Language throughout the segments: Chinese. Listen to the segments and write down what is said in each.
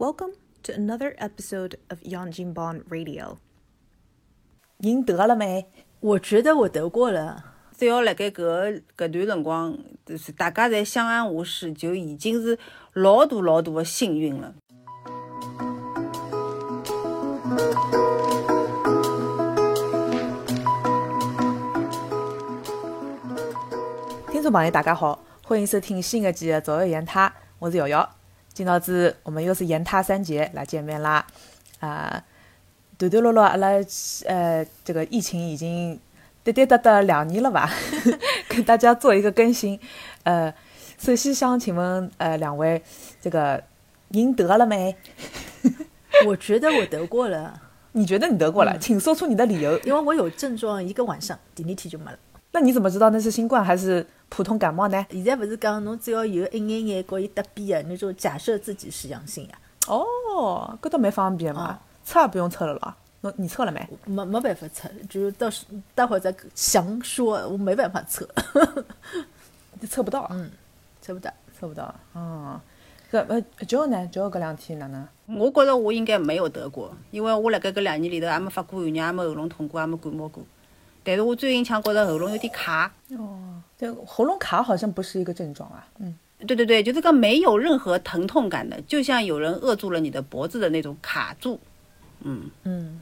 Welcome to another episode of Yang Jinbon Radio。您得了没？我觉得我得过了。只要辣盖搿个搿段辰光，就是大家侪相安无事，就已经是老大老大的幸运了。听众朋友，大家好，欢迎收听新一季的《左右言他》，我是瑶瑶。今朝子我们又是言他三节来见面啦。啊，断断落落，阿拉呃，这个疫情已经跌跌哒哒两年了吧？跟大家做一个更新。呃，首先想请问呃两位，这个您得了没？我觉得我得过了。你觉得你得过了？请说出你的理由。因为我有症状一个晚上，第二天就没了。那你怎么知道那是新冠还是普通感冒呢？现在不是讲侬只要有一眼眼和伊搭边的你就假设自己是阳性呀？哦，搿倒蛮方便嘛，测也不用测了咯。侬你测了没？没没办法测，就是到时待会儿再详说。我没办法测，测不到。嗯，测不到，测不到。嗯，搿呃，就呢，就搿两天哪能？我觉着我应该没有得过，因为我辣盖搿两年里头也没发过寒热，也没喉咙痛过，也没感冒过。但是我最近腔觉得喉咙有点卡。哦，对，喉咙卡好像不是一个症状啊。嗯，对对对，就这个没有任何疼痛感的，就像有人扼住了你的脖子的那种卡住。嗯嗯。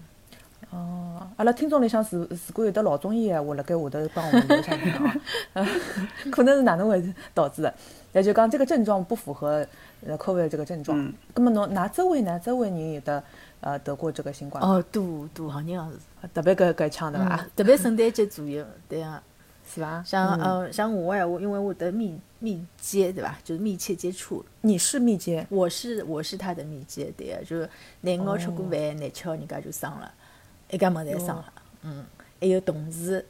哦，阿拉听众里向是如果有的老中医闲话，辣盖下头帮我们留下来啊。可能是哪能会导致的？那就讲这个症状不符合呃 COVID 这个症状。嗯。那么侬哪周围呢？周围人有的呃得过这个新冠？哦，多多好像是。特别搿搿腔对伐？特别圣诞节左右，对啊，是伐？像呃像我闲话，因为我得密密接对伐？就是密切接触。你是密接？我是我是他的密接，对啊，就是廿五号吃过饭，廿七号人家就生了。一家门侪生了，嗯，还有同事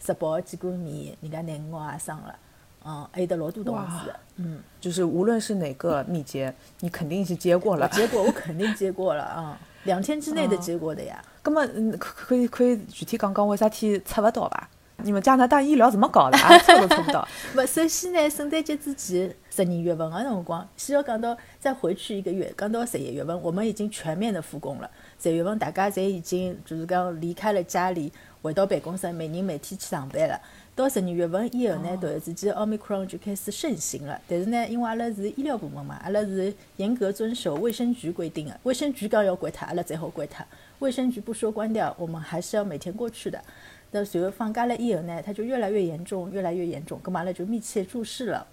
十八号见过面，人家廿五号也生了，嗯，还有得老多同事，嗯，就是无论是哪个密接，你肯定是接过了。接过，我肯定接过了啊，两天之内的结果的呀。那么，嗯，可可以可以具体讲讲为啥体测勿到伐？你们加拿大医疗怎么搞的啊？测都测不到。不，首先呢，圣诞节之前十二月份个辰光，先要讲到再回去一个月，讲到十一月份，我们已经全面的复工了。十月份大家侪已经就是讲离开了家里，回到办公室，每人每天去上班了。到十二月份以后呢，突然之间奥密克戎就开始盛行了。但是呢，因为阿拉是医疗部门嘛，阿拉是严格遵守卫生局规定的。卫生局讲要关它，阿拉才好关它。卫生局不说关掉，我们还是要每天过去的。那随后放假了以后呢，它就越来越严重，越来越严重。干嘛呢就密切注视了。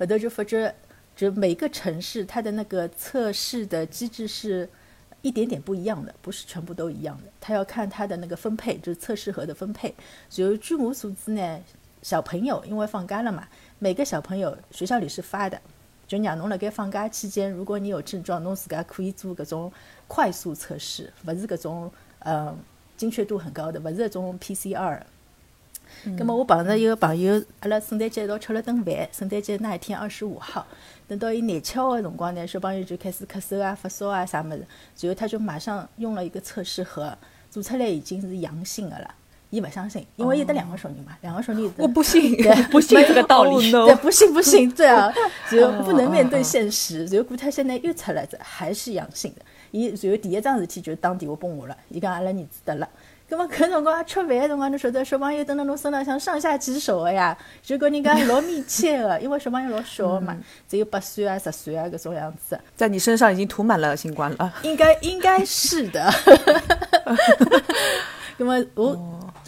后头就发觉，就每个城市它的那个测试的机制是。一点点不一样的，不是全部都一样的。他要看他的那个分配，就是测试盒的分配。所以据我所知呢，小朋友因为放假了嘛，每个小朋友学校里是发的，就让侬辣盖放假期间，如果你有症状，侬自家可以做搿种快速测试，勿是搿种呃精确度很高的，勿是搿种 PCR。咁么我碰着一个朋友，阿拉圣诞节一道吃了顿饭。圣诞节那一天二十五号，等到伊廿七号的辰光呢，小朋友就开始咳嗽啊、发烧啊啥物事，随后他就马上用了一个测试盒，做出来已经是阳性的了。伊勿相信，因为有得两个小人嘛，两个小人。我 不信，不信这个道理。对，不信不信，对啊，就不能面对现实。然后过他现在又出来着，还是阳性的。伊然后第一桩事体就打电话拨我了，伊讲阿拉儿子得了。咁么搿辰光吃饭个辰光，侬晓得小朋友蹲辣侬身浪向上下其手个呀，就跟人家老密切个，因为小朋友老小个嘛，只有八岁啊、十岁啊搿种样子。在你身上已经涂满了新冠了。应该应该是的。咁么我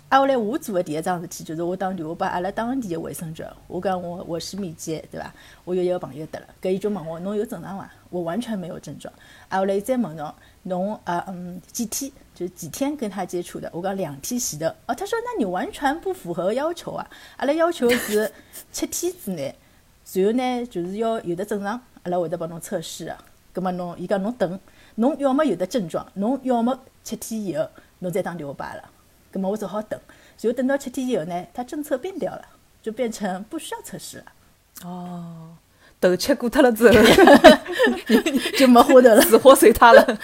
挨下来我做的第一桩事体就是我打电话拨阿拉当地的卫生局，我讲我我是密接，对伐？我有一个朋友得了，搿伊就问我侬有症状伐？我完全没有症状。挨下来再问侬侬啊嗯几天？就几天跟他接触的，我讲两天前的哦，他说那你完全不符合要求啊，阿拉要求是 七天之内，然后呢就是要有的症状，阿拉会得帮侬测试啊，葛么侬伊讲侬等，侬要么有的症状，侬要么七天以后侬再打电话拨阿拉，葛么我只好等，然后等到七天以后呢，他政策变掉了，就变成不需要测试了。哦，头吃过脱了之后，就没花头了，死活随他了。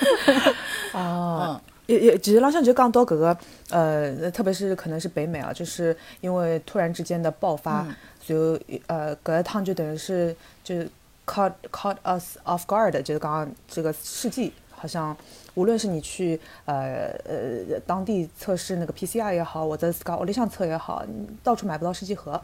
哦。也也，其实浪向就讲到搿个，呃，特别是可能是北美啊，就是因为突然之间的爆发，就呃，搿一趟就等于是就 caught caught us off guard，就是刚刚这个事迹，好像无论是你去呃呃当地测试那个 PCR 也好，或者自家屋里向测也好，到处买不到试剂盒，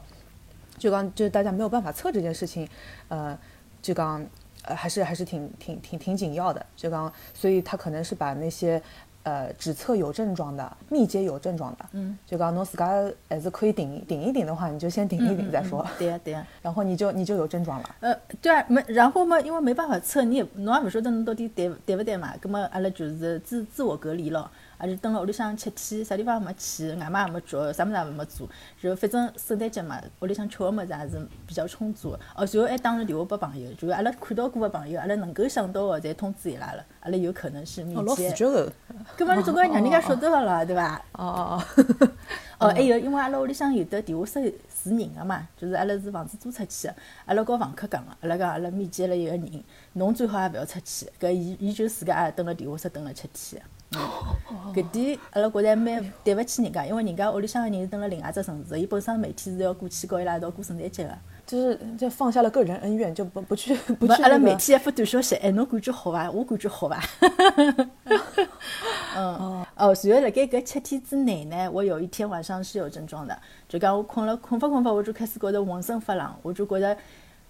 就刚就是大家没有办法测这件事情，呃，就刚呃还是还是挺挺挺挺紧要的，就刚所以他可能是把那些。呃，只测有症状的，密接有症状的，嗯，就讲侬自家还是可以顶顶一顶的话，你就先顶一顶再说，对呀对呀，然后你就你就有症状了。呃，对啊，没，然后嘛，因为没办法测，你也侬也勿晓得侬到底对对勿对嘛，葛么阿拉就是自自我隔离咯。还是蹲辣屋里向七天，啥地方也没去，外卖也没做，啥物事也没做。然后反正圣诞节嘛，屋里向吃个物事也是比较充足。哦，然后还打了电话拨朋友，就是阿拉看到过个朋友，阿拉能够想到个，侪通知伊拉了。阿拉有可能是密哦，老自。觉的。葛末你总归让人家晓得个了，对伐？哦哦哦。哦，还有，因为阿拉屋里向有的电话室是人个嘛，就是阿拉是房子租出去个，阿拉告房客讲个，阿拉讲阿拉密接了一个人，侬最好也勿要出去。搿伊伊就自家也蹲辣电话室蹲了七天。搿点阿拉觉着还蛮对勿起人家，因为人家屋里向个人是蹲辣另外一只城市，伊本身每天是要过去告伊拉一道过圣诞节个。就是就放下了个人恩怨，就不不去不去，阿拉每天还发短消息，哎，侬感觉好伐？我感觉好伐？嗯，哦，然后辣盖搿七天之内呢，我有一天晚上是有症状的，就讲我困了困发困发，我就开始觉着浑身发冷，我就觉着，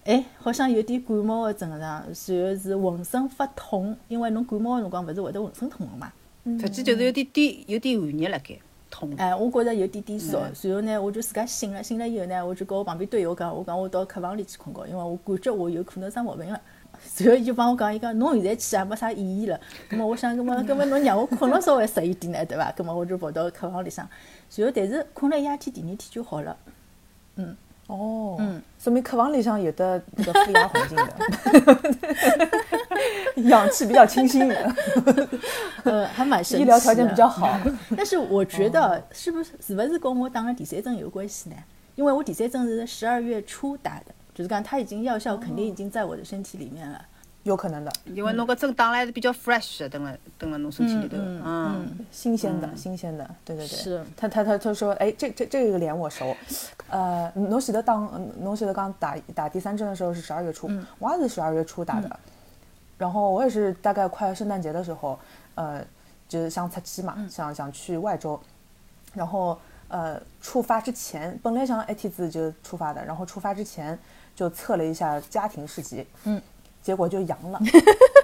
哎，好像有点感冒个症状，然后是浑身发痛，因为侬感冒个辰光勿是会得浑身痛个嘛。实际就是有点点有点寒热辣盖，痛。哎，我觉着有点点烧，然后呢，我就自家醒了，醒了以后呢，我就跟我旁边队友讲，我讲我到客房里去困觉，因为我感觉我有可能生毛病了。然后伊就帮我讲，伊讲侬现在去也没啥意义了。葛末我想，葛末葛末侬让我困了稍微适一点呢，对伐？葛末我就跑到客房里向，然后但是困了一夜天，第二天就好了。哦，嗯，说明客房里向有的那个负压环境的，氧气比较清新的，呃，还蛮神奇。医疗条件比较好。但是我觉得是不是是不是跟我打了第三针有关系呢？因为我第三针是十二月初打的，就是讲它已经药效肯定已经在我的身体里面了。有可能的，因为侬个针打了还是比较 fresh 的，蹲辣蹲辣侬身体里头，嗯嗯，新鲜的，新鲜的，对对对。是。他他他他说，哎，这这这个脸我熟，呃，侬记得当侬记得刚打打第三针的时候是十二月初，我也是十二月初打的，然后我也是大概快圣诞节的时候，呃，就是想出去嘛，想想去外州，然后呃出发之前，本来想 A T 字就出发的，然后出发之前就测了一下家庭试剂，嗯，结果就阳了。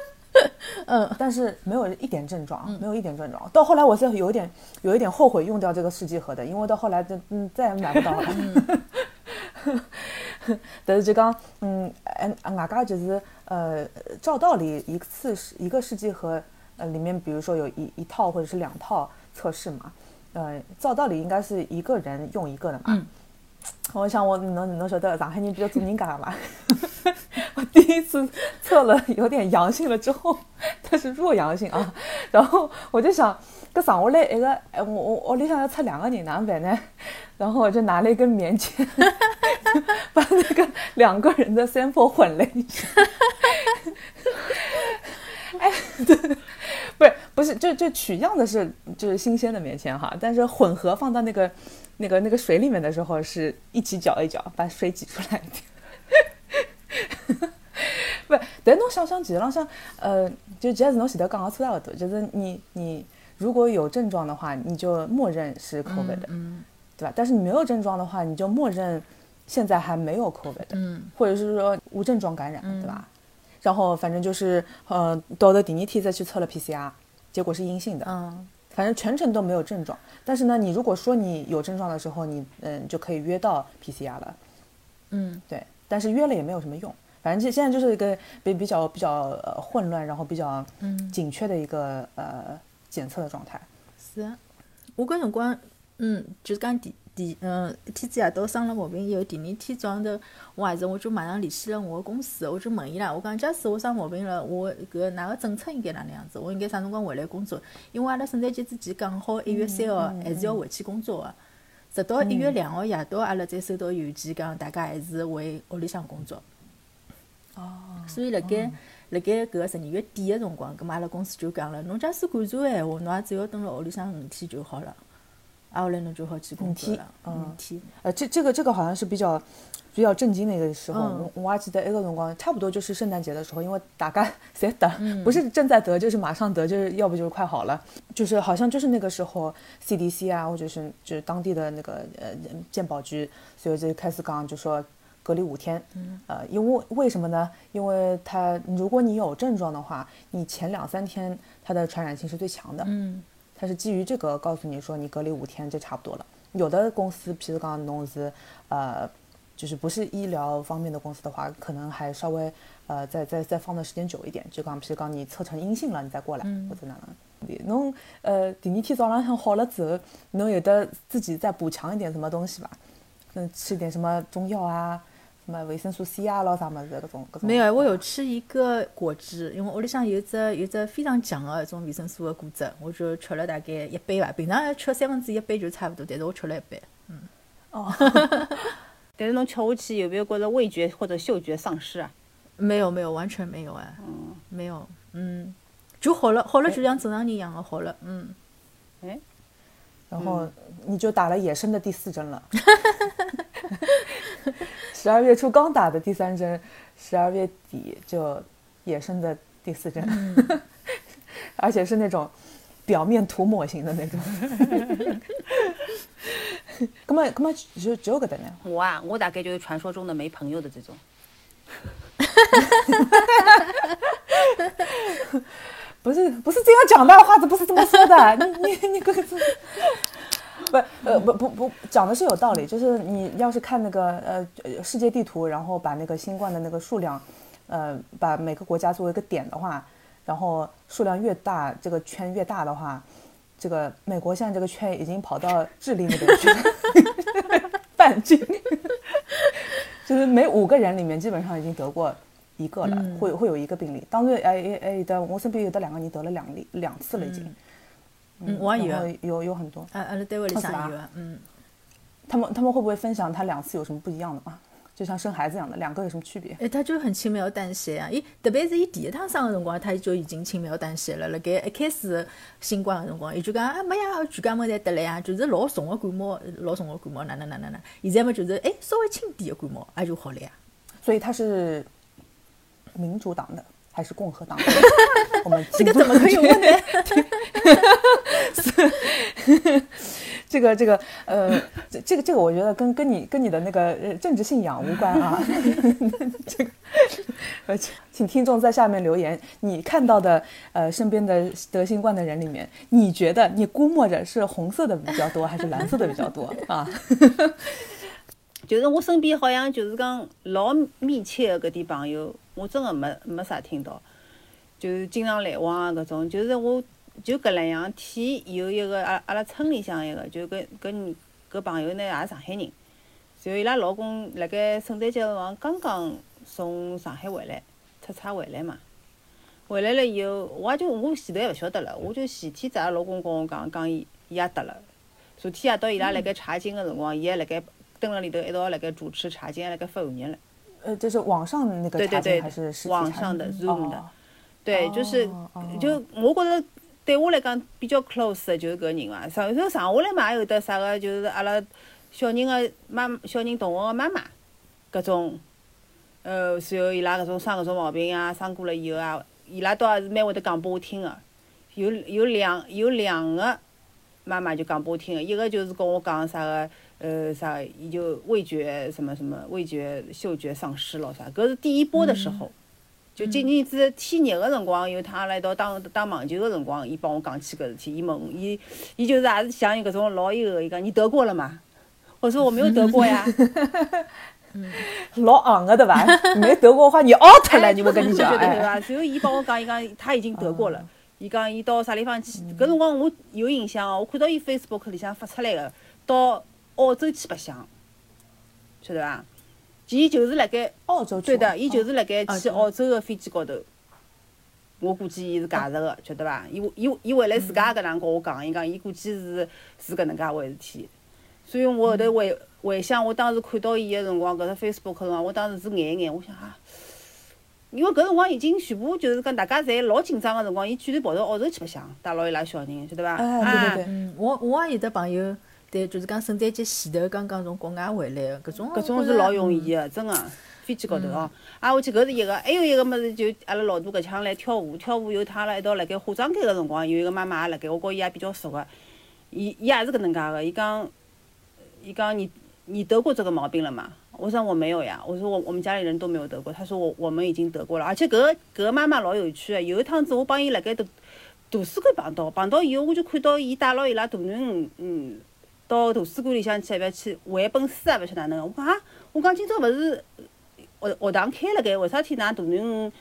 嗯，但是没有一点症状，没有一点症状。到后来我是有一点有一点后悔用掉这个试剂盒的，因为到后来就嗯再也买不到了。但是就讲嗯，哎，外加就是呃，照道理一次是一个试剂盒，呃，里面比如说有一一套或者是两套测试嘛，呃，照道理应该是一个人用一个的嘛。嗯我想我能能晓得上海人比较做人家嘛。第一次测了有点阳性了之后，它是弱阳性啊，然后我就想，搿上下来一个，哎，我我屋里向要测两个人，哪能办呢？然后我就拿了一根棉签，把那个两个人的 sample 混了一下。哎，对，不是不是，就就取样的是就是新鲜的棉签哈，但是混合放到那个那个那个水里面的时候，是一起搅一搅，把水挤出来一点。不，但侬想想，其实浪向，呃，就其实侬前头讲个差勿多，就是你你如果有症状的话，你就默认是 COVID 的，嗯对吧？但是你没有症状的话，你就默认现在还没有 COVID 的，嗯或者是说无症状感染，对吧？然后反正就是，呃，到了第二天再去测了 PCR，结果是阴性的，嗯反正全程都没有症状。但是呢，你如果说你有症状的时候，你嗯就可以约到 PCR 了，嗯对，但是约了也没有什么用。反正现现在就是一个比比较比较呃混乱，然后比较嗯，紧缺的一个呃检测的状态。是啊。我搿辰光，嗯，就是讲第第嗯一天子夜到生了毛病以后，第二天早上头，我还是我就马上联系了我个公司，我就问伊拉，我讲假使我生毛病了，我搿哪个政策应该哪能样子？我应该啥辰光回来工作？因为阿拉圣诞节之前讲好一月三号还是要回去工作个。直到一月两号夜到，阿拉才收到邮件讲大家还是回屋里向工作。哦，所以辣盖辣盖搿个十二月底个辰光，葛末阿拉公司就讲了，侬假使感冒个闲话，侬也只要蹲辣屋里向五天就好了，挨下来侬就好去工作了。五天嗯五天，呃，这这个这个好像是比较比较震惊的一个时候，嗯。我我还记得那个辰光，差不多就是圣诞节的时候，因为大家 侪得，不是正在得，就是马上得，就是要不就是快好了，就是好像就是那个时候 CDC 啊，或者是就是当地的那个呃健保局，所以就开始讲就说隔离五天，呃，因为为什么呢？因为它如果你有症状的话，你前两三天它的传染性是最强的，嗯它是基于这个告诉你说你隔离五天就差不多了。有的公司，譬如讲侬是呃，就是不是医疗方面的公司的话，可能还稍微呃再再再放的时间久一点，就讲譬如讲你测成阴性了，你再过来、或者哪能。侬呃第二天早浪向好了之后，侬有的自己再补强一点什么东西吧？嗯，吃点什么中药啊，什么维生素 C 啊，咯啥么子搿种搿种。没有，我有吃一个果汁，因为屋里向有只有只非常强的一种维生素的果汁，我就吃了大概一杯吧。平常吃三分之一杯就差不多，但是我吃了一杯。但是侬吃下去有没有觉着味觉或者嗅觉丧失啊？没有没有，完全没有哎，没有，嗯，就好了，好了就像正常人一样的好了，嗯，然后你就打了野生的第四针了。十二月初刚打的第三针，十二月底就野生的第四针，而且是那种表面涂抹型的那种。那么，那么只只有搿搭呢？我啊，我大概就是传说中的没朋友的这种。不是不是这样讲的，话子不是这么说的。你你你这个是，不呃不不不讲的是有道理，就是你要是看那个呃呃世界地图，然后把那个新冠的那个数量，呃把每个国家作为一个点的话，然后数量越大，这个圈越大的话，这个美国现在这个圈已经跑到智利那边去了，半径，就是每五个人里面基本上已经得过。一个了，会会有一个病例。当然，哎哎哎的，我身边有的两个人得了两例两次了已经。嗯，我也有有有很多，啊，阿拉单位里向有啊，嗯，他们他们会不会分享他两次有什么不一样的吗？就像生孩子一样的，两个有什么区别？哎，他就很轻描淡写啊，伊特别是伊第一趟生个辰光，他就已经轻描淡写了。辣盖一开始新冠个辰光，伊就讲啊没呀，全家么侪得了呀，就是老重个感冒，老重个感冒，哪能哪能哪能。现在么就是哎稍微轻点个感冒，也就好了呀。所以他是民主党的还是共和党？我们这个怎么可以问呢？这个这个呃，这这个这个，我觉得跟跟你跟你的那个呃政治信仰无关啊。这个，呃，请请听众在下面留言，你看到的呃身边的得新冠的人里面，你觉得你估摸着是红色的比较多，还是蓝色的比较多啊？就是我身边好像就是讲老密切的搿点朋友，我真的没没啥听到，就是经常来往啊搿种。就是我就搿两样天有一个阿阿拉村里向一个，就搿搿搿朋友呢也是上海人，然后伊拉老公辣盖圣诞节辰光刚刚从上海回来，出差回来嘛。回来了以后，我也就我前头还勿晓得了，我就前天子阿拉老公跟我讲，讲伊伊也得了。昨天夜到伊拉辣盖查经个辰光，伊还辣盖蹲辣里头一道辣盖主持查经，还辣盖发寒热了。呃，就是网上那个对对对还是实体查网上的 Zoom 的哦对，就是哦就我觉着对我来讲比较 close 的就是搿人伐。上然后剩下来嘛，也有得啥个，就是阿拉小人个妈，小人同学个妈妈，搿种，呃，然后伊拉搿种生搿种毛病啊，生过了以后啊，伊拉倒也是蛮会得讲拨我听个。有有两有两个妈妈就讲拨我听个，一个就是跟我讲啥个，呃啥，伊就味觉什么什么味觉嗅觉丧失了啥，搿是第一波的时候。就今年子天热个辰光，有趟阿拉一道打打网球个辰光，伊帮我讲起搿事体，伊问我，伊伊就是也是像伊搿种老一个，伊讲你得过了吗？我说我没有得过呀。老昂个对伐？没得过的话，你 out 了，你我跟你讲，哎，伐？然后伊帮我讲，伊讲他已经得过了。伊讲伊到啥地方去？搿辰光我有印象哦，我看到伊 Facebook 里向发出来个，到澳洲去白相，晓得伐？伊就是辣盖澳洲去对的，伊就是辣盖啊去澳洲个飞机高头。我估计伊是假实个，晓得伐？伊伊伊回来自家搿能跟我讲，伊讲伊估计是是搿能介回事体。所以我后头回回想，我当时看到伊个辰光，搿只 Facebook 辰光，我当时是眼一眼，我想啊，因为搿辰光已经全部就是讲大家侪老紧张个辰光，伊居然跑到澳洲去白相，带牢伊拉小人，晓得伐？哎对对对嗯，我我也有的朋友，对，就是讲圣诞节前头刚刚从国外回来个，搿种搿种是老容易个，真个。飞机高头哦，啊，我去搿是一个，还有一个物事就阿拉老大搿腔来跳舞，跳舞有趟阿拉一道辣盖化妆间个辰光，有一个妈妈也辣盖，我告伊也比较熟个，伊伊也是搿能介个，伊讲，伊讲你你得过这个毛病了吗？我说我没有呀，我说我我们家里人都没有得过，他说我我们已经得过了，而且搿搿妈妈老有趣个，有一趟子我帮伊辣盖图图书馆碰到，碰到以后我就看到伊带牢伊拉大囡恩，嗯，到图书馆里向去，要去还一本书啊，勿晓得哪能个，我讲啊，我讲今朝勿是。学学堂开了该，为啥体㑚大囡恩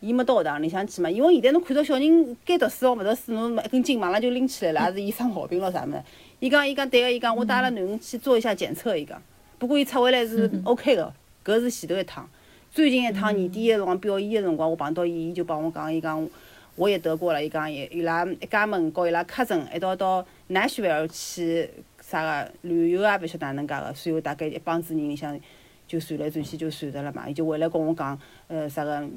伊没到学堂里向去嘛？因为现在侬看到小人该读书哦，勿读书，侬一根筋马上就拎起来了，也是伊生毛病咯啥物事？伊讲伊讲对个，伊讲我带阿拉囡恩去做一下检测，伊讲，不过伊出回来是 OK 个，搿是前头一趟。最近一趟年底个辰光表演个辰光，我碰到伊，伊就帮我讲，伊讲我也得过了，伊讲伊伊拉一家门和伊拉 cousin 一道到奈雪维尔去啥个旅游啊，勿晓得哪能介个，随后大概一帮子人里向。就传来传去就传着了嘛，伊就回来跟我讲，呃，啥个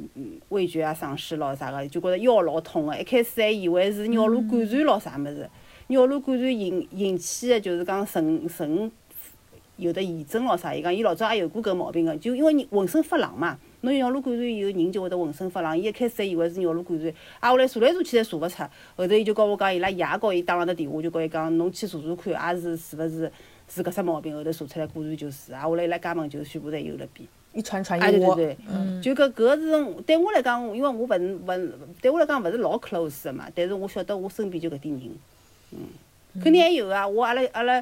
味觉啊丧失咯，啥个，就觉着腰老痛个。一开始还以为是尿路感染咯啥物事，尿路感染引引起个就是讲肾肾有的炎症咯啥。伊讲伊老早也有过搿毛病个，就因为人浑身发冷嘛，侬尿路感染以后人就会得浑身发冷。伊一开始还以为是尿路感染，啊，后来查来查去侪查勿出，后头伊就告我讲，伊拉爷告伊打了的电话，就告伊讲，侬去查查看，也是是勿是？是搿只毛病，后头查出来果然就是，啊，后来伊拉家门就全部侪有了变。一传传一窝。对对对，就搿搿是对我来讲，因为我勿是勿对我来讲勿是老 close 个嘛，但是我晓得我身边就搿点人，嗯，肯定还有啊。我阿拉阿拉，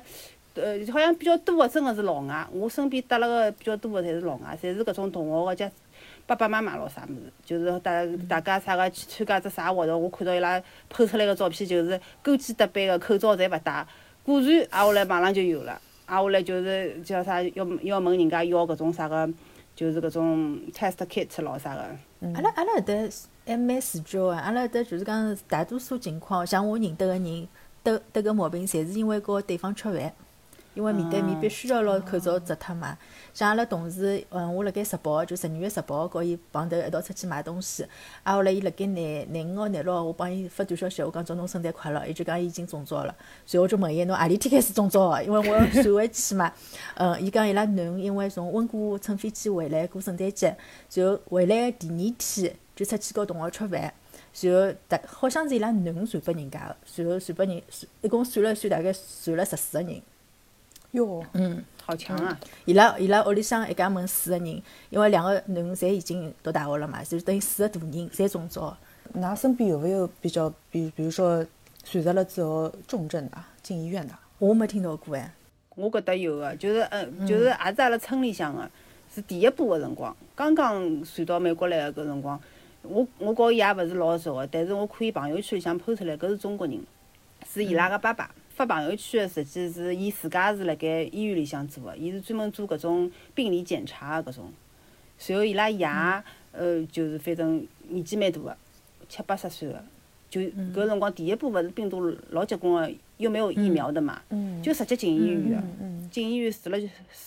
呃，好像比较多个真个是老外，我身边搭了个比较多个侪是老外，侪是搿种同学个家爸爸妈妈咯啥物事，就是大大家啥个去参加只啥活动，我看到伊拉 po 出来个照片，就是勾肩搭背个，口罩侪勿戴。果然，挨下来马上就有了。挨下来就是叫啥，要要问人家要搿种啥个，就是搿种 test kit 咯啥个。阿拉阿拉搿搭还蛮自觉个，阿拉搿搭就是讲大多数情况，像我认得个人得得个毛病，侪是因为和对方吃饭。因为面对面必须要拿口罩摘脱嘛。像阿拉同事，嗯，我辣盖十八号，就十二月十八号，和伊碰头一道出去买东西。啊，后来伊辣盖廿廿五号、廿六号，我帮伊发短消息，我讲祝侬圣诞快乐。伊就讲伊已经中招了。随后我就问伊，侬何里天开始中招个？因为我要传回去嘛。嗯，伊讲伊拉囡恩因为从温哥华乘飞机回来过圣诞节，随后回来个第二天就出去和同学吃饭，然后大好像是伊拉囡恩传拨人家个，然后传拨人，一共算了算，大概传了十四个人。哟，嗯，好强啊！伊拉伊拉屋里向一家门四个人，因为两个囡恩侪已经读大学了嘛，就等于四个大人侪中招。㑚身边有没有比较，比比如说传染了之后重症的进医院的？我没听到过哎。我觉得有个，就是嗯，就是也是阿拉村里向个，是第一波个辰光，刚刚传到美国来个搿辰光，我我告伊也勿是老熟个，但是我看伊朋友圈里向 po 出来，搿是中国人，是伊拉个爸爸。发朋友圈个实际是伊自家是辣盖医院里向做个，伊是专门做搿种病理检查个搿种。随后伊拉爷，呃，就是反正年纪蛮大个，七八十岁个，就搿辰光第一波勿是病毒老结棍个，又没有疫苗的嘛，就直接进医院个，进医院住了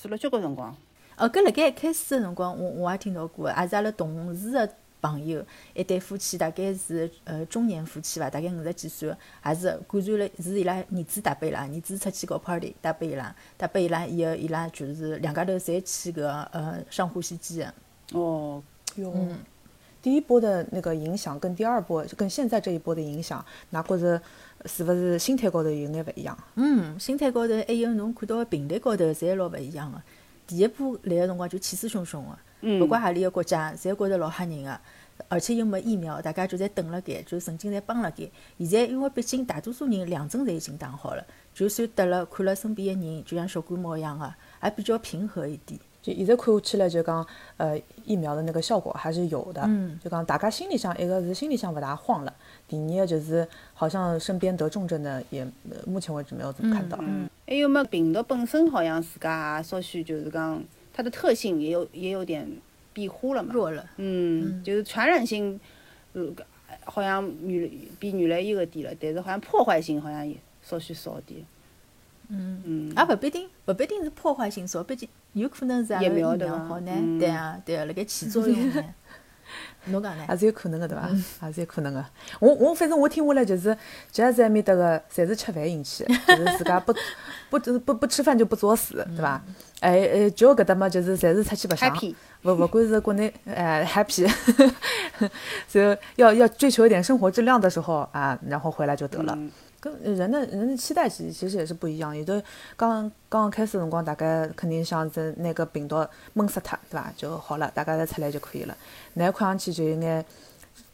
住了交关辰光。哦，搿辣盖一开始个辰光，我我也听到过，也是阿拉同事个。朋友一对夫妻，大概是呃中年夫妻伐，大概五十几岁，也是感染了，是伊拉儿子带拨伊拉，儿子出去搞 party 带拨伊拉，带拨伊拉以后，伊拉就是两家头侪去个呃上呼吸机的。哦，哟，第一波的那个影响跟第二波，跟现在这一波的影响，哪觉着是勿是心态高头有眼勿一样？嗯，心态高头还有侬看到个频率高头，侪老勿一样个。第一波来个辰光就气势汹汹个。勿管何里个国家，侪觉着老吓人个，而且又没疫苗，大家就在等辣盖，就神经在绷辣盖。现在因为毕竟大多数人两针侪已经打好了，就算得了，看了身边个人就像小感冒一样个，还比较平和一点。就现在看下去来，就讲呃疫苗的那个效果还是有的。嗯。就讲大家心里向一个是心里向勿大慌了，第二个就是好像身边得重症的也目前为止没有怎么看到。嗯。还有么病毒本身好像自家也稍许就是讲。它的特性也有也有点庇护了嘛，弱了，嗯，就是传染性，呃，好像原比原来有个低了，但是好像破坏性好像也稍许少点，嗯。嗯，也勿必定，不必定是破坏性少，毕竟有可能是阿拉疫苗好呢，对啊对啊，辣盖起作用呢。侬讲呢？还是有可能个对伐？还是有可能个。我我反正我听下来就是，Jazz 埃面搭个侪是吃饭引起，就是自家不不不不吃饭就不作死，对伐？哎哎，就搿搭嘛，就是侪是出去白相，勿勿管是国内 哎 happy，就要要追求一点生活质量的时候啊，然后回来就得了。跟人的人的期待其实其实也是不一样，有的刚刚刚开始辰光，大概肯定想着那个病毒闷死它，对吧？就好了，大家再出来就可以了。那看上去就有眼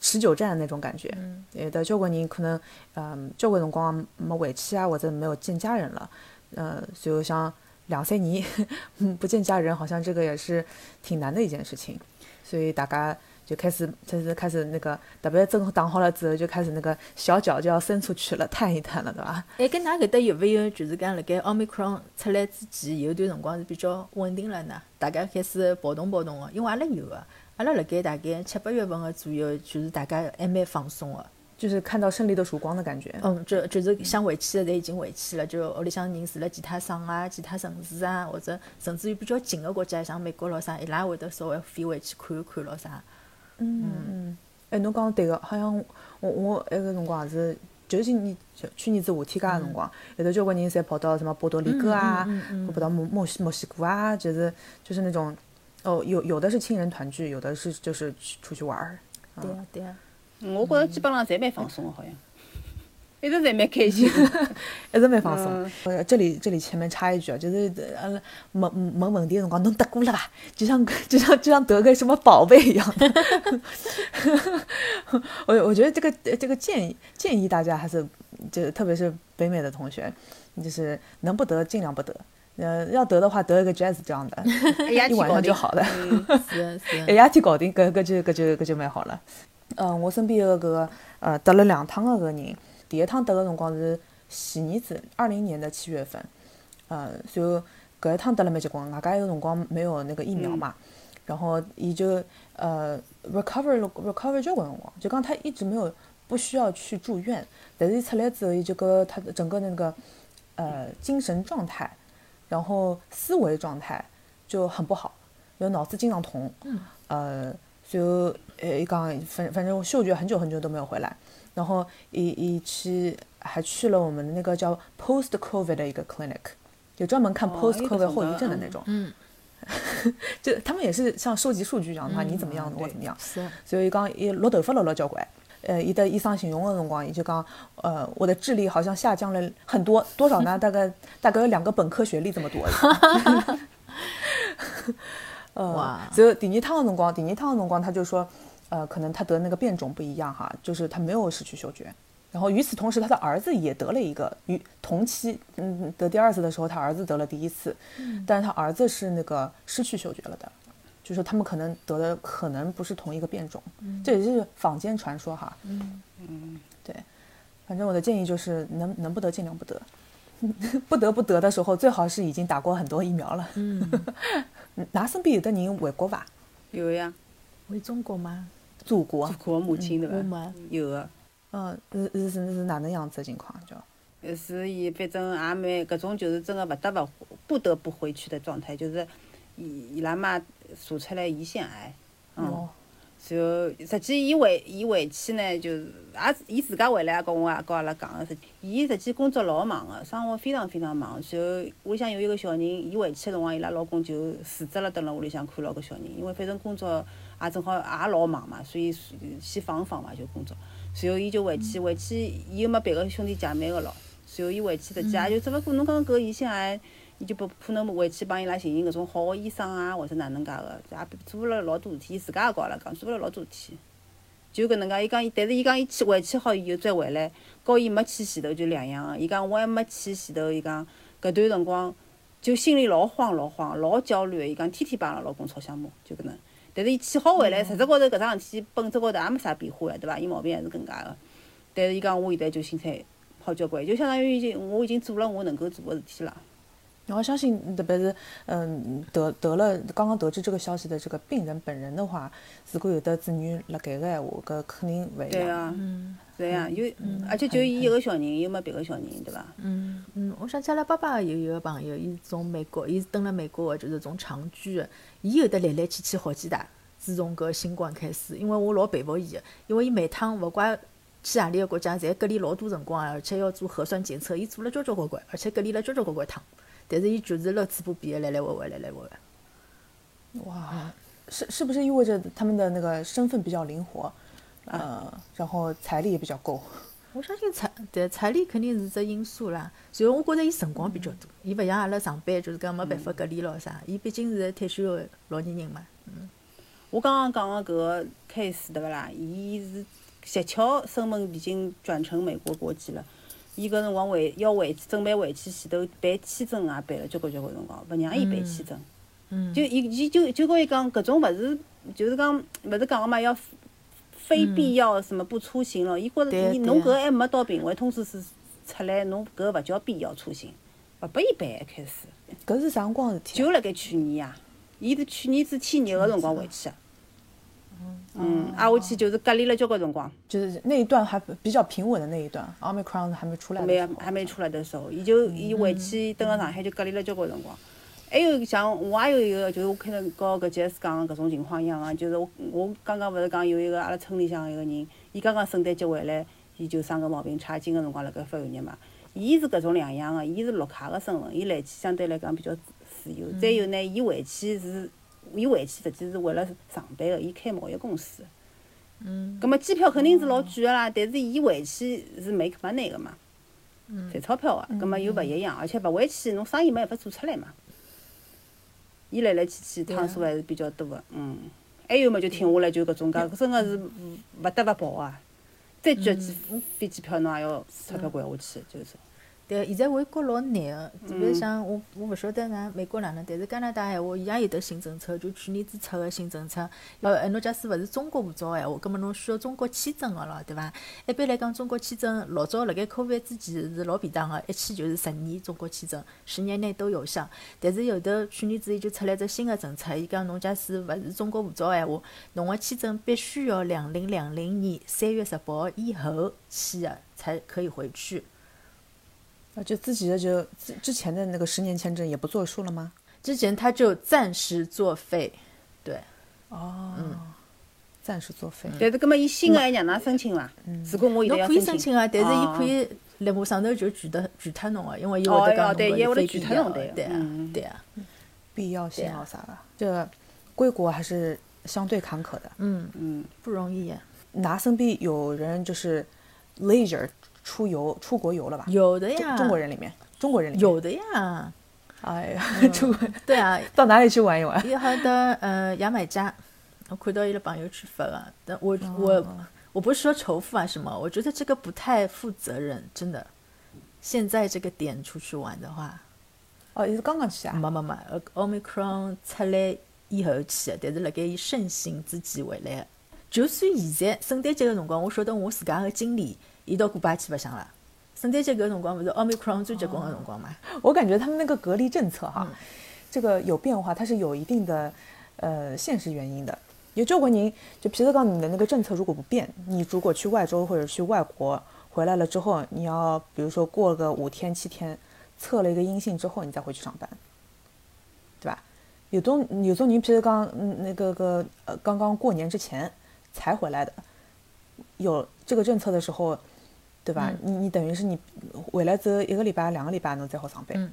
持久战那种感觉。有的交关人可能，嗯，交关辰光没回去啊，或者没有见家人了，嗯，就像两三年 不见家人，好像这个也是挺难的一件事情，所以大家。就开始，就是开始那个，特别针打好了之后，就开始那个小脚就要伸出去了，探一探了，对伐？哎，跟㑚搿搭有勿有，就是讲辣盖奥密克戎出来之前，有段辰光是比较稳定了呢？大家开始暴动暴动个，因为阿拉有个，阿拉辣盖大概七八月份个左右，就是大家还蛮放松个，就是看到胜利的曙光的感觉。嗯，就就是想回去的，侪已经回去了，就屋里向人住辣其他省啊、其他城市啊，或者甚至于比较近个国家，像美国咯啥，伊拉会得稍微飞回去看一看咯啥。嗯嗯，哎，侬讲对个，好像我我埃个辰光也是，就是今年去年子夏天介个辰光，有的交关人侪跑到什么波多黎各啊，跑到墨墨西墨西哥啊，就是就是那种，哦，有有的是亲人团聚，有的是就是出去玩儿。对啊对啊，我觉着基本上侪蛮放松个，好像。一直侪蛮开心，一直蛮放松。呃，这里这里前面插一句啊，就是呃问问问题的辰光，侬得过了吧？就像就像就像得个什么宝贝一样。我我觉得这个这个建议建议大家还是就特别是北美的同学，就是能不得尽量不得。呃，要得的话得一个 jazz 这样的，一晚上就好了。是是，一夜天搞定，搿搿就搿就搿就蛮好了。嗯，我身边个搿个呃得了两趟个搿个人。第一趟得个辰光是前年子，二零年的七月份，呃，随后搿一趟得了蛮结棍，外加有辰光没有那个疫苗嘛，然后伊就呃 recover recover 交关辰光，就讲他一直没有不需要去住院，但是伊出来之后，伊就个他的整个那个呃精神状态，然后思维状态就很不好，就脑子经常痛，呃，随后呃伊讲反反正我嗅觉很久很久都没有回来。然后一一期还去了我们的那个叫 post covid 的一个 clinic，就专门看 post covid 后遗症的那种。嗯，就他们也是像收集数据一样的话，你怎么样，我怎么样。是。所以讲，一落头发落了交关。呃，伊的医生形容的辰光，伊就讲，呃，我的智力好像下降了很多，多少呢？大概大概有两个本科学历这么多。呃，所以第二趟的辰光，第二趟的辰光，他就说。呃，可能他得那个变种不一样哈，就是他没有失去嗅觉，然后与此同时，他的儿子也得了一个，与同期，嗯，得第二次的时候，他儿子得了第一次，但是他儿子是那个失去嗅觉了的，就是他们可能得的可能不是同一个变种，这也是坊间传说哈，嗯。嗯，对，反正我的建议就是能能不得尽量不得，不得不得的时候，最好是已经打过很多疫苗了，嗯，拿身边有的人回国吧？有呀，回中国吗？祖国，祖国母亲对伐？有个，嗯，是是是是哪能样子的情况？叫，是伊反正也蛮搿种，就是真个勿得勿不得不回去的状态，就是伊伊拉妈查出来胰腺癌，嗯，然后实际伊回伊回去呢，就是也伊自家回来也跟我也跟阿拉讲个实，伊实际工作老忙个，生活非常非常忙，然后屋里向有一个小人，伊回去个辰光，伊拉老公就辞职了，蹲辣屋里向看牢搿小人，因为反正工作。也正好也老忙嘛，所以先放放嘛就工作。随后伊就回去，回去伊又没别个兄弟姐妹个咯。随后伊回去，实际也就只勿过侬讲搿胰腺癌，伊就不可能回去帮伊拉寻寻搿种好个医生啊，或者哪能介个，也做勿了老多事体。伊自家也告阿拉讲，做勿了老多事体。就搿能介，伊讲伊，但是伊讲伊去回去好以后再回来，和伊没去前头就两样个。伊讲我还没去前头，伊讲搿段辰光就心里老慌老慌，老焦虑个。伊讲天天帮阿拉老公吵相骂，就搿能。但是伊去好回来，实质高头搿桩事体本质高头也没啥变化呀，对伐？伊毛病还是搿能介个。但是伊讲我现在就心态好交关，就相当于已经我已经做了我能够做个事体了。我相信，特别是嗯得得了刚刚得知这个消息的这个病人本人的话，如果有的子女辣盖个闲话，搿肯定勿一样。对啊，对呀，有，而且就伊一个小人，又没别个小人，对伐？嗯嗯，我想起阿拉爸爸有一个朋友，伊是从美国，伊是蹲辣美国个，就是从长居个，伊有得来来去去好几趟，自从搿新冠开始，因为我老佩服伊个，因为伊每趟勿怪去何里个国家，侪隔离老多辰光啊，而且要做核酸检测，伊做了交交关关，而且隔离了交交关关趟，但是伊就是乐此不疲个来来回回，来来回回。哇，是是不是意味着他们的那个身份比较灵活，呃，然后财力也比较够？我相信财，对财力肯定是只因素啦。然后我觉着伊辰光比较多，伊勿像阿拉上班，就是讲没办法隔离咯啥。伊毕竟是退休的老年人嘛。嗯我刚刚讲个搿个 case 对勿啦？伊是协巧身份已经转成美国国籍了。伊搿辰光回要回去，准备回去前头办签证也办了交关交关辰光，勿让伊办签证。嗯，就伊伊就就跟伊讲，搿种勿是，就是讲勿是讲个嘛，要非必要什么不出行了。伊觉着伊侬搿还没到病危通知书出来，侬搿勿叫必要出行，勿拨伊办一开始。搿是啥辰光事体啊？就辣盖去年呀，伊是去年子天热个辰光回去个。嗯，挨下去就是隔离了交关辰光，就是那一段还比较平稳的那一段，omicron 还没出来的没还没出来的时候，伊就伊回去蹲辣上海就隔离了交关辰光。还有像我也有一个，就是我看到和搿杰斯讲的搿种情况一样啊，就是我我刚刚勿是讲有一个阿拉村里向一个人，伊刚刚圣诞节回来，伊就生个毛病，差劲个辰光辣盖发寒热嘛。伊是搿种两样个，伊是绿卡个身份，伊来去相对来讲比较自自由。再有呢，伊回去是，伊回去实际是为了上班个，伊开贸易公司。嗯。葛末机票肯定是老贵个啦，但是伊回去是 make money 个嘛。赚钞票个，葛末又勿一样，而且勿回去，侬生意没办法做出来嘛。伊来来去去趟数还是比较多个，嗯。还有么就停下来就搿种介，真个是勿得勿跑啊！再贵几飞机票侬也要钞票掼下去，就是。对，现在回国老难个，特别像我，我勿晓得㑚美国哪能，但是加拿大闲话，伊也有得新政策，就去年子出个新政策。呃，侬假使勿是中国护照个闲话，葛末侬需要中国签证个咯，对伐？一般来讲，中国签证老早辣盖 COVID 之前是老便当个，一签就是十年中国签证，十年内都有效。但是后头去年子伊就出来只新个政策，伊讲侬假使勿是中国护照个闲话，侬个签证必须要两零两零年三月十八号以后签个，才可以回去。啊，就自己的就之之前的那个十年签证也不作数了吗？之前他就暂时作废，对，哦，暂时作废。但是葛么伊新的还让㑚申请伐？如果我现在要侬可以申请请啊，但是伊可哦以立马上头就拒得拒脱侬个，因为伊哦会得讲侬哦对伊会得搿是非必拒脱侬对要的对啊嗯对啊，必要性对啊啊啥的，这归国还是相对坎坷的。嗯，嗯，不容易啊，拿身边有人就是 leisure 出游出国游了吧？有的呀，中国人里面，中国人里面，有的呀，哎呀，嗯 中国对啊，到哪里去玩一玩？伊好的呃牙买加，我看到伊的朋友圈发了，但我哦我我不是说仇富啊什么，我觉得这个不太负责任，真的。现在这个点出去玩的话，哦，也是刚刚去啊？没没没，呃，omicron 出来以后去的，但是辣盖伊盛行之前回来的。就算现在圣诞节个辰光，我晓得我自家个经理，伊到古巴去白相了。圣诞节搿辰光勿是 omicron 最结棍个辰光嘛？我感觉他们那个隔离政策哈，嗯这个有变化，它是有一定的呃现实原因的。有交关人，就譬如讲你的那个政策如果不变，你如果去外州或者去外国回来了之后，你要比如说过个五天七天，测了一个阴性之后，你再回去上班，对吧？有种有种人，譬如讲嗯那个个呃刚刚过年之前才回来的，有这个政策的时候，对吧？你你等于是你回来之后一个礼拜两个礼拜侬才好上班。嗯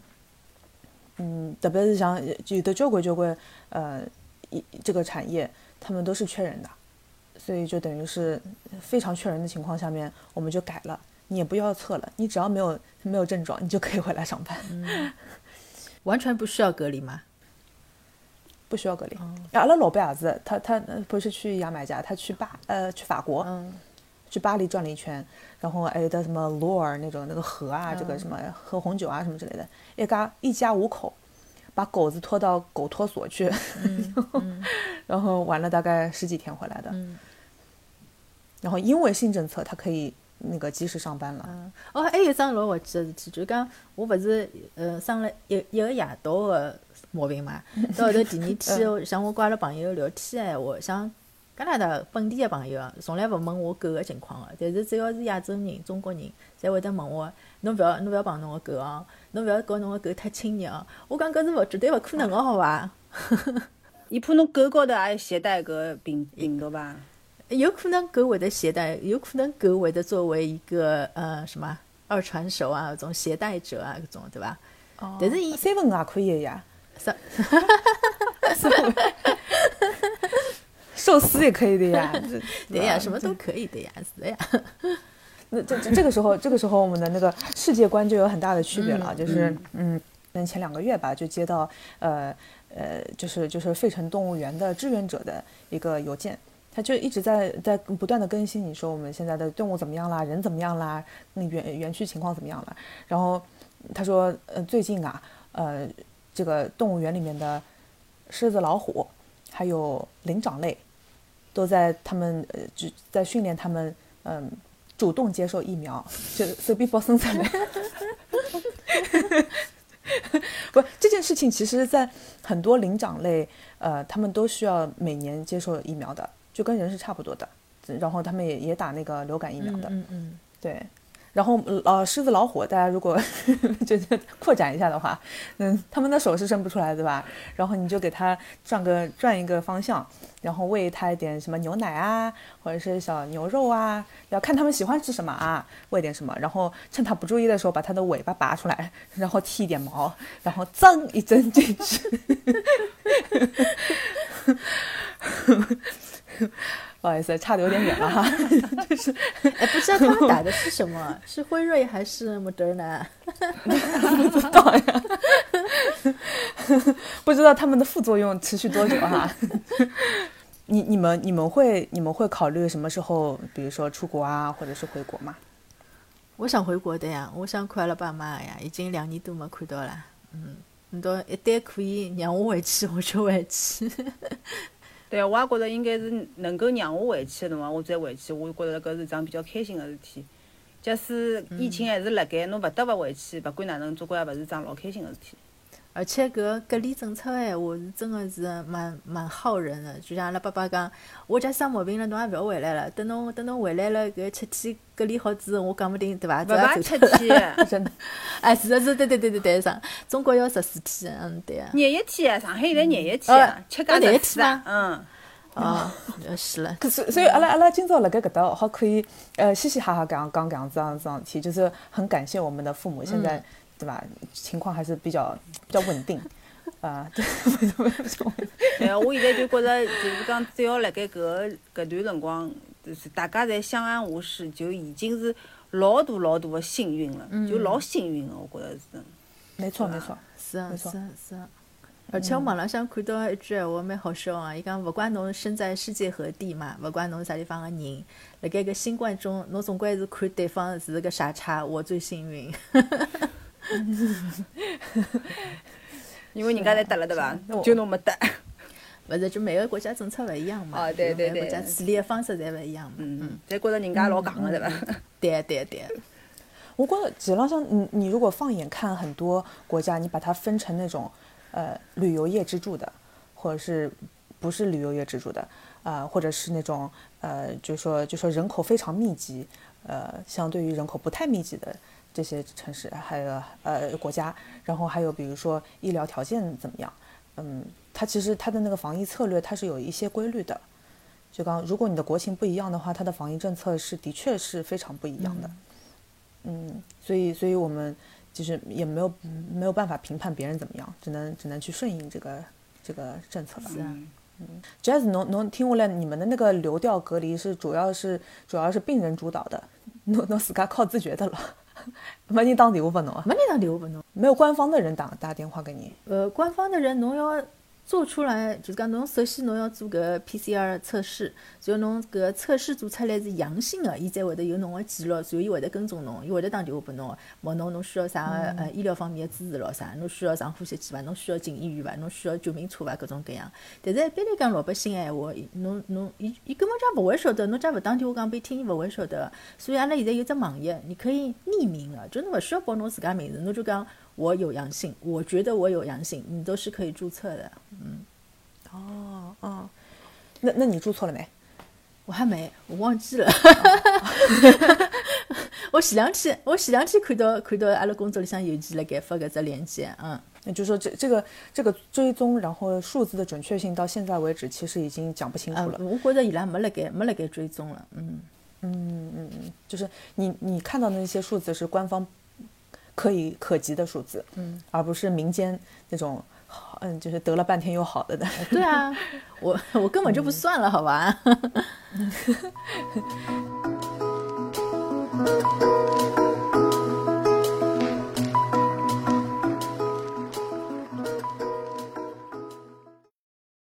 嗯，特别是像有的交关交关呃一这个产业，他们都是缺人的，所以就等于是非常缺人的情况下面，我们就改了，你也不要测了，你只要没有没有症状，你就可以回来上班，完全不需要隔离吗？不需要隔离。阿拉老板也是，他他呃不是去牙买加，他去巴呃去法国，嗯去巴黎转了一圈，然后还有的什么罗尔那种那个河啊，这个什么喝红酒啊什么之类的，一家一家五口，把狗子拖到狗托所去，然后玩了大概十几天回来的。嗯然后因为新政策，他可以那个及时上班了。嗯。哦，还有一桩老滑稽个事体，就是讲我不是呃生了一一个夜到的毛病嘛，到后头第二天，像我跟阿拉朋友聊天个闲话，像加拿大本地个朋友啊，从来勿问我狗个情况个，但是只要是亚洲人、中国人，侪会得问我，侬勿要侬勿要碰侬个狗哦，侬勿要搞侬个狗太亲热哦。我讲搿是勿绝对勿可能个，好伐？伊怕侬狗高头也携带搿病病毒伐？有可能狗会得携带，有可能狗会得作为一个呃什么二传手啊，搿种携带者啊，搿种对伐？但是伊三文也可以个呀，啥？寿司也可以的呀，对呀，什么都可以的呀，是的呀。那这这这个时候，这个时候我们的那个世界观就有很大的区别了，就是嗯。嗯，前两个月吧，就接到呃呃，就是就是费城动物园的志愿者的一个邮件，他就一直在在不断的更新，你说我们现在的动物怎么样啦，人怎么样啦，那园园区情况怎么样了，然后他说呃最近啊呃这个动物园里面的狮子、老虎还有灵长类都在他们呃就在训练他们嗯。主动接受疫苗，就手臂包生出来。不，这件事情其实，在很多灵长类，呃，他们都需要每年接受疫苗的，就跟人是差不多的。然后他们也也打那个流感疫苗的，嗯嗯，对。然后呃，狮子、老虎，大家如果 就是扩展一下的话，嗯，他们的手是伸不出来，对吧？然后你就给它转个转一个方向，然后喂它一点什么牛奶啊，或者是小牛肉啊，要看他们喜欢吃什么啊，喂点什么，然后趁它不注意的时候，把它的尾巴拔出来，然后剃一点毛，然后脏一针进去。不好意思，差的有点远了哈，就是哎，不知道他们打的是什么？是辉瑞还是莫德纳？不知道呀，不知道他们的副作用持续多久哈。你你们你们会你们会考虑什么时候，比如说出国啊，或者是回国吗？我想回国的呀，我想看阿拉爸妈呀，已经两年多没看到了。嗯，你到一旦可以让我回去，我就回去。对啊，我也觉着应该是能够让我回去的辰光，我再回去，我觉着搿是桩比较开心个事体。假使疫情还是辣盖，侬勿得勿回去，勿管哪能，总归也勿是桩老开心个事体。而且搿隔离政策个闲话是真个是蛮蛮耗人的，就像阿拉爸爸讲，我假生毛病了，侬也勿要回来了，等侬等侬回来了，搿七天隔离好之后，我讲勿定对伐？勿就要排七天，真的，哎，是的是，对对对对对，上中国要十四天，嗯，对啊。廿一天啊，上海现在廿一天啊哦，七加哦廿一天吗，嗯。哦，是了，可是所以阿拉阿拉今朝辣盖搿搭好可以呃嘻嘻哈哈讲讲搿样子样子事体，就是很感谢我们的父母现在、对吧？情况还是比较比较稳定。啊，对，对啊，我现在就觉着，就是讲，只要辣盖搿搿段辰光，就是大家侪相安无事，就已经是老大老大的幸运了，就老幸运的，我觉着是。没错没错，是啊没错是啊是啊。而且我网浪向看到一句闲话蛮好笑啊，伊讲勿管侬身在世界何地嘛，勿管侬是啥地方个人，辣盖搿新冠中，侬总归是看对方是个傻叉，我最幸运。因为人家侪得了，对伐？就侬没得。勿是，就每个国家政策勿一样嘛，哦对对每个国家处理的方式侪勿一样嘛。嗯，侪觉着人家老戆个，对伐？对对对，我觉得实际上，你你如果放眼看很多国家，你把它分成那种呃旅游业支柱的，或者是不是旅游业支柱的，啊，或者是那种呃，就说就说人口非常密集，呃，相对于人口不太密集的这些城市，还有呃国家，然后还有比如说医疗条件怎么样，嗯，它其实它的那个防疫策略它是有一些规律的。就刚，如果你的国情不一样的话，它的防疫政策是的确是非常不一样的。嗯，所以，所以我们就是也没有没有办法评判别人怎么样，只能只能去顺应这个这个政策吧。是啊。嗯，Jazz 侬侬听过来，你们的那个流调隔离是主要是主要是病人主导的，侬侬自家靠自觉的了，没人打电话拨侬啊，没人打电话拨侬。没有官方的人打打电话给你。呃，官方的人侬要做出来，就是讲侬首先侬要做搿 PCR 测试，然后侬搿测试做出来是阳性的，伊才会得有侬个记录，然后伊会得跟踪侬，伊会得打电话拨侬，问侬侬需要啥个呃医疗方面的支持咯啥，侬需要上呼吸机伐？侬需要进医院伐？侬需要救命车伐？各种各样。但是一般来讲，老百姓个闲话，伊侬侬伊伊根本就勿会晓得，侬假勿打电话讲拨伊听，伊勿会晓得。所以阿拉现在有只网页，你可以匿名个，就侬勿需要报侬自家名字，侬就讲我有阳性，我觉得我有阳性，你都是可以注册的。嗯哦哦，那那你注册了没？我还没，我忘记了。我前两天我前两天看到看到阿拉工作里向邮件辣盖发个只链接，嗯，那就是说这这个这个追踪，然后数字的准确性到现在为止，其实已经讲不清楚了。我觉着伊拉没辣盖没辣盖追踪了，嗯嗯嗯嗯，就是你你看到的那些数字是官方可以可及的数字，嗯，而不是民间那种嗯就是得了半天又好的的。对啊，我我根本就不算了，好吧。